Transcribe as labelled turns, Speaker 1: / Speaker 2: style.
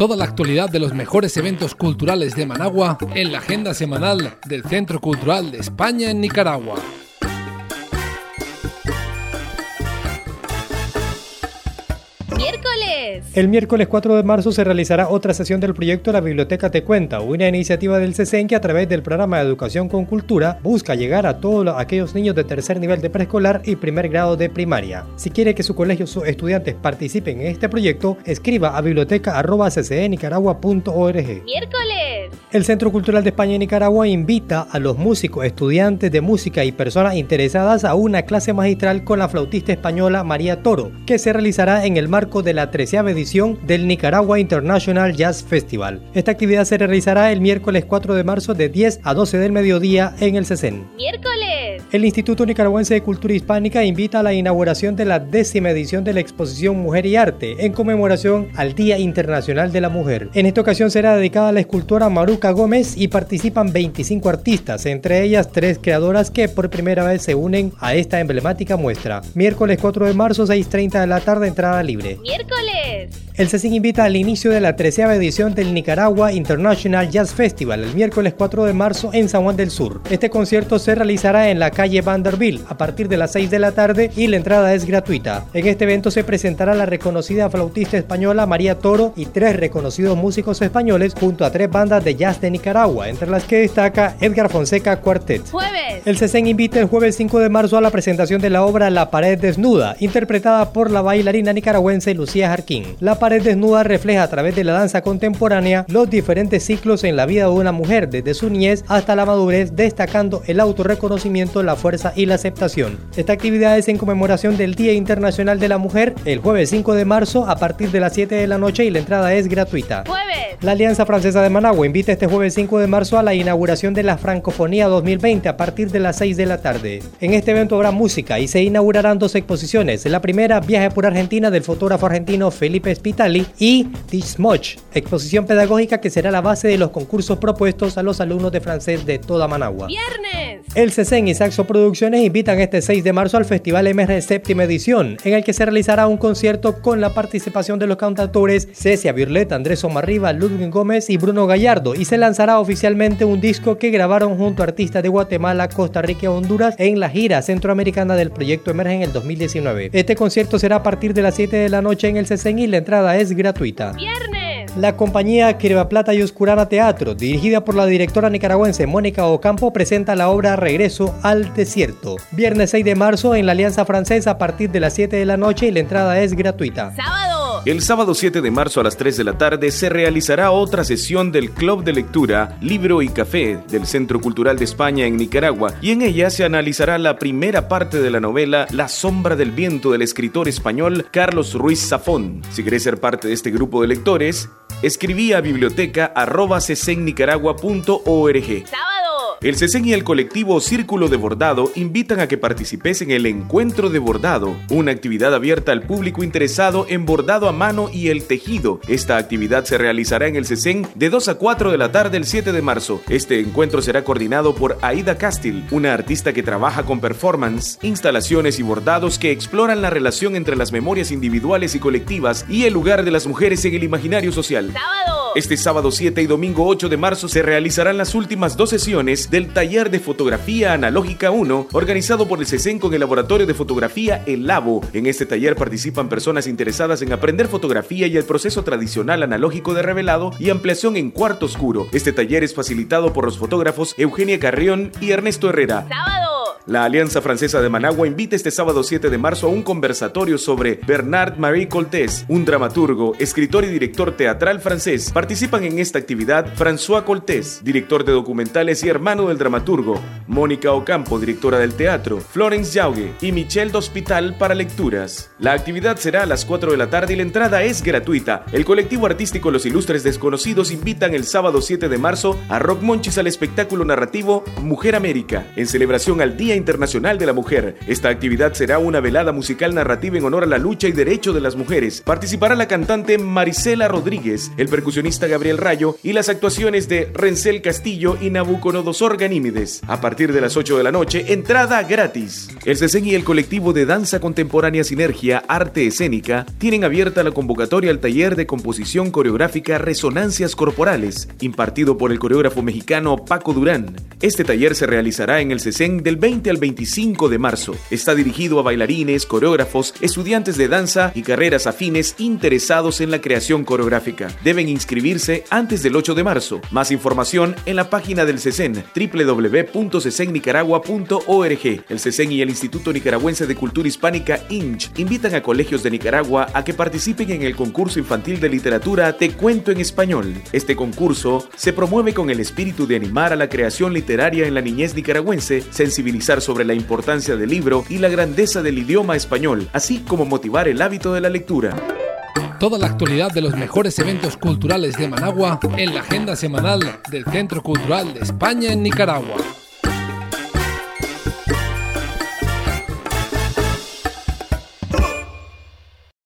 Speaker 1: toda la actualidad de los mejores eventos culturales de Managua en la agenda semanal del Centro Cultural de España en Nicaragua.
Speaker 2: El miércoles 4 de marzo se realizará otra sesión del proyecto La Biblioteca Te Cuenta, una iniciativa del CESEN que a través del programa de Educación con Cultura busca llegar a todos aquellos niños de tercer nivel de preescolar y primer grado de primaria. Si quiere que su colegio o sus estudiantes participen en este proyecto, escriba a biblioteca.ccnicaragua.org.
Speaker 3: Miércoles.
Speaker 2: El Centro Cultural de España en Nicaragua invita a los músicos, estudiantes de música y personas interesadas a una clase magistral con la flautista española María Toro, que se realizará en el marco de la treceava edición del Nicaragua International Jazz Festival. Esta actividad se realizará el miércoles 4 de marzo de 10 a 12 del mediodía en el CECEN.
Speaker 3: Miércoles.
Speaker 2: El Instituto Nicaragüense de Cultura Hispánica invita a la inauguración de la décima edición de la exposición Mujer y Arte en conmemoración al Día Internacional de la Mujer. En esta ocasión será dedicada a la escultora Maruca Gómez y participan 25 artistas, entre ellas tres creadoras que por primera vez se unen a esta emblemática muestra. Miércoles 4 de marzo, 6.30 de la tarde, entrada libre.
Speaker 3: Miércoles.
Speaker 2: El CECIN invita al inicio de la treceava edición del Nicaragua International Jazz Festival el miércoles 4 de marzo en San Juan del Sur. Este concierto se realizará en la calle Vanderbilt a partir de las 6 de la tarde y la entrada es gratuita. En este evento se presentará la reconocida flautista española María Toro y tres reconocidos músicos españoles junto a tres bandas de jazz de Nicaragua, entre las que destaca Edgar Fonseca Quartet.
Speaker 3: Jueves.
Speaker 2: El CECEN invita el jueves 5 de marzo a la presentación de la obra La pared desnuda, interpretada por la bailarina nicaragüense Lucía Jarquín. La pared desnuda refleja a través de la danza contemporánea los diferentes ciclos en la vida de una mujer, desde su niñez hasta la madurez, destacando el autorreconocimiento, la fuerza y la aceptación. Esta actividad es en conmemoración del Día Internacional de la Mujer, el jueves 5 de marzo a partir de las 7 de la noche y la entrada es gratuita.
Speaker 3: Jueves.
Speaker 2: La Alianza Francesa de Managua invita este jueves 5 de marzo a la inauguración de la Francofonía 2020 a partir de las 6 de la tarde. En este evento habrá música y se inaugurarán dos exposiciones. La primera, Viaje por Argentina del fotógrafo argentino Felipe Spitali y This Much, exposición pedagógica que será la base de los concursos propuestos a los alumnos de francés de toda Managua.
Speaker 3: Viernes.
Speaker 2: El CECEN y Saxo Producciones invitan este 6 de marzo al Festival MR séptima edición, en el que se realizará un concierto con la participación de los cantautores Cecia Birlet, Andrés Omarriba, Ludwig Gómez y Bruno Gallardo, y se lanzará oficialmente un disco que grabaron junto a artistas de Guatemala, Costa Rica y Honduras en la gira centroamericana del proyecto Emerge en el 2019. Este concierto será a partir de las 7 de la noche en el CECEN y la entrada es gratuita.
Speaker 3: Viernes.
Speaker 2: La compañía Plata y Oscurana Teatro, dirigida por la directora nicaragüense Mónica Ocampo, presenta la obra Regreso al Desierto. Viernes 6 de marzo en la Alianza Francesa a partir de las 7 de la noche y la entrada es gratuita.
Speaker 3: Sábado.
Speaker 4: El sábado 7 de marzo a las 3 de la tarde se realizará otra sesión del Club de Lectura Libro y Café del Centro Cultural de España en Nicaragua y en ella se analizará la primera parte de la novela La sombra del viento del escritor español Carlos Ruiz Zafón. Si querés ser parte de este grupo de lectores, escribí a biblioteca arroba. El CECEN y el colectivo Círculo de Bordado invitan a que participes en el Encuentro de Bordado, una actividad abierta al público interesado en bordado a mano y el tejido. Esta actividad se realizará en el CECEN de 2 a 4 de la tarde el 7 de marzo. Este encuentro será coordinado por Aida Castil, una artista que trabaja con performance, instalaciones y bordados que exploran la relación entre las memorias individuales y colectivas y el lugar de las mujeres en el imaginario social. Este sábado 7 y domingo 8 de marzo se realizarán las últimas dos sesiones del taller de fotografía analógica 1 organizado por el CECEN con el laboratorio de fotografía El Labo. En este taller participan personas interesadas en aprender fotografía y el proceso tradicional analógico de revelado y ampliación en cuarto oscuro. Este taller es facilitado por los fotógrafos Eugenia Carrión y Ernesto Herrera.
Speaker 3: Sábado.
Speaker 4: La Alianza Francesa de Managua invita este sábado 7 de marzo a un conversatorio sobre Bernard Marie Coltés, un dramaturgo, escritor y director teatral francés. Participan en esta actividad François Coltés, director de documentales y hermano del dramaturgo, Mónica Ocampo, directora del teatro, Florence Jauge y Michelle D'Hospital para lecturas. La actividad será a las 4 de la tarde y la entrada es gratuita. El colectivo artístico Los Ilustres Desconocidos invitan el sábado 7 de marzo a Rock Monchis al espectáculo narrativo Mujer América, en celebración al Día Internacional de la Mujer. Esta actividad será una velada musical narrativa en honor a la lucha y derecho de las mujeres. Participará la cantante Marisela Rodríguez, el percusionista Gabriel Rayo y las actuaciones de Rencel Castillo y Nabucodonosor Ganímides. A partir de las 8 de la noche, entrada gratis. El CESEN y el colectivo de danza contemporánea Sinergia Arte Escénica tienen abierta la convocatoria al taller de composición coreográfica Resonancias Corporales, impartido por el coreógrafo mexicano Paco Durán. Este taller se realizará en el CESEN del 20 al 25 de marzo. Está dirigido a bailarines, coreógrafos, estudiantes de danza y carreras afines interesados en la creación coreográfica. Deben inscribirse antes del 8 de marzo. Más información en la página del CESEN www.cesennicaragua.org. El CESEN y el Instituto Nicaragüense de Cultura Hispánica INCH invitan a colegios de Nicaragua a que participen en el concurso infantil de literatura Te Cuento en Español. Este concurso se promueve con el espíritu de animar a la creación literaria en la niñez nicaragüense, sensibilizar sobre la importancia del libro y la grandeza del idioma español, así como motivar el hábito de la lectura.
Speaker 1: Toda la actualidad de los mejores eventos culturales de Managua en la agenda semanal del Centro Cultural de España en Nicaragua.